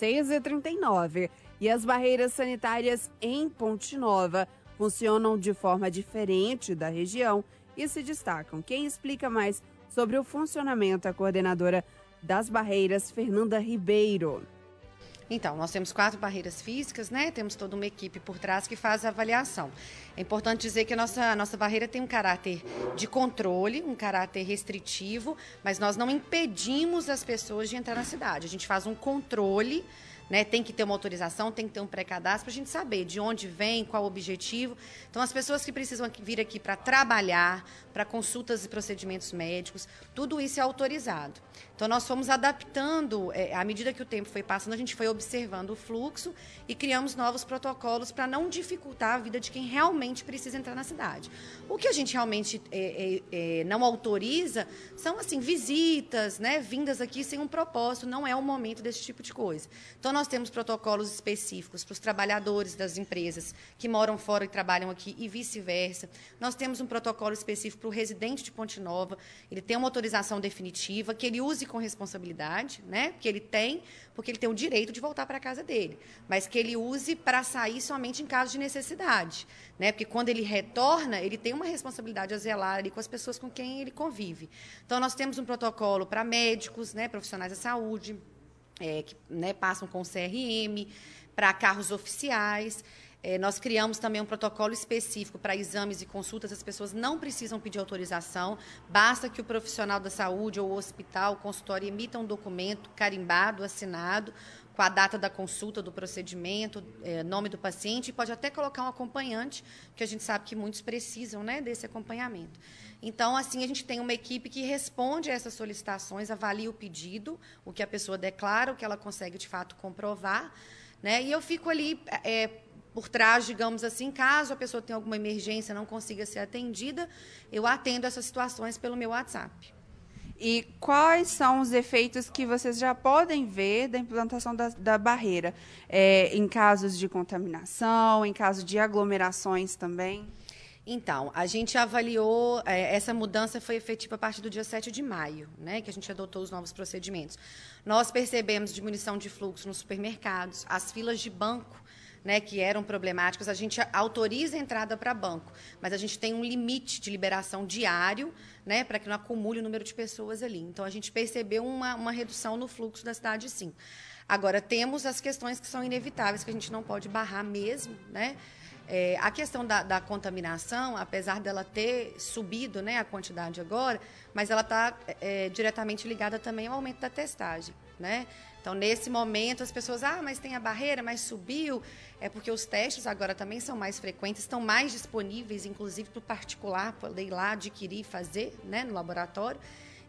6h39. E as barreiras sanitárias em Ponte Nova funcionam de forma diferente da região e se destacam. Quem explica mais sobre o funcionamento é a coordenadora das barreiras, Fernanda Ribeiro. Então, nós temos quatro barreiras físicas, né? Temos toda uma equipe por trás que faz a avaliação. É importante dizer que a nossa, a nossa barreira tem um caráter de controle, um caráter restritivo, mas nós não impedimos as pessoas de entrar na cidade. A gente faz um controle né? Tem que ter uma autorização, tem que ter um pré-cadastro para a gente saber de onde vem, qual o objetivo. Então, as pessoas que precisam vir aqui para trabalhar, para consultas e procedimentos médicos, tudo isso é autorizado. Então, nós fomos adaptando, é, à medida que o tempo foi passando, a gente foi observando o fluxo e criamos novos protocolos para não dificultar a vida de quem realmente precisa entrar na cidade. O que a gente realmente é, é, é não autoriza são, assim, visitas, né? Vindas aqui sem um propósito, não é o momento desse tipo de coisa. Então, nós temos protocolos específicos para os trabalhadores das empresas que moram fora e trabalham aqui e vice-versa. Nós temos um protocolo específico para o residente de Ponte Nova. Ele tem uma autorização definitiva, que ele use com responsabilidade, né? que ele tem, porque ele tem o direito de voltar para a casa dele, mas que ele use para sair somente em caso de necessidade. Né? Porque quando ele retorna, ele tem uma responsabilidade a zelar ali com as pessoas com quem ele convive. Então, nós temos um protocolo para médicos, né, profissionais da saúde, é, que né, passam com CRM, para carros oficiais. É, nós criamos também um protocolo específico para exames e consultas. As pessoas não precisam pedir autorização, basta que o profissional da saúde ou o hospital, o consultório, emita um documento carimbado, assinado, com a data da consulta, do procedimento, é, nome do paciente, e pode até colocar um acompanhante, que a gente sabe que muitos precisam né, desse acompanhamento. Então, assim, a gente tem uma equipe que responde a essas solicitações, avalia o pedido, o que a pessoa declara, o que ela consegue de fato comprovar. Né? E eu fico ali é, por trás, digamos assim, caso a pessoa tenha alguma emergência, não consiga ser atendida, eu atendo essas situações pelo meu WhatsApp. E quais são os efeitos que vocês já podem ver da implantação da, da barreira? É, em casos de contaminação, em caso de aglomerações também? Então, a gente avaliou, é, essa mudança foi efetiva a partir do dia 7 de maio, né, que a gente adotou os novos procedimentos. Nós percebemos diminuição de fluxo nos supermercados, as filas de banco né, que eram problemáticas, a gente autoriza a entrada para banco, mas a gente tem um limite de liberação diário né, para que não acumule o número de pessoas ali. Então, a gente percebeu uma, uma redução no fluxo da cidade, sim. Agora, temos as questões que são inevitáveis, que a gente não pode barrar mesmo, né? É, a questão da, da, contaminação, apesar dela ter subido né, a quantidade agora, mas ela está é, diretamente ligada também ao aumento da testagem. Né? Então, nesse momento, as pessoas, ah, mas tem a barreira, mas subiu. É porque os testes agora também são mais frequentes, estão mais disponíveis, inclusive para o particular poder ir lá adquirir e fazer né, no laboratório.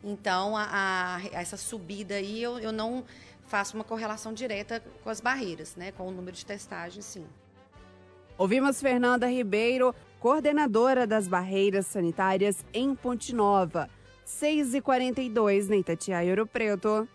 Então, a, a, essa subida aí, eu, eu não faço uma correlação direta com as barreiras, né, com o número de testagens, sim. Ouvimos Fernanda Ribeiro, coordenadora das barreiras sanitárias em Ponte Nova. 6h42, na Itatiaia Ouro Preto.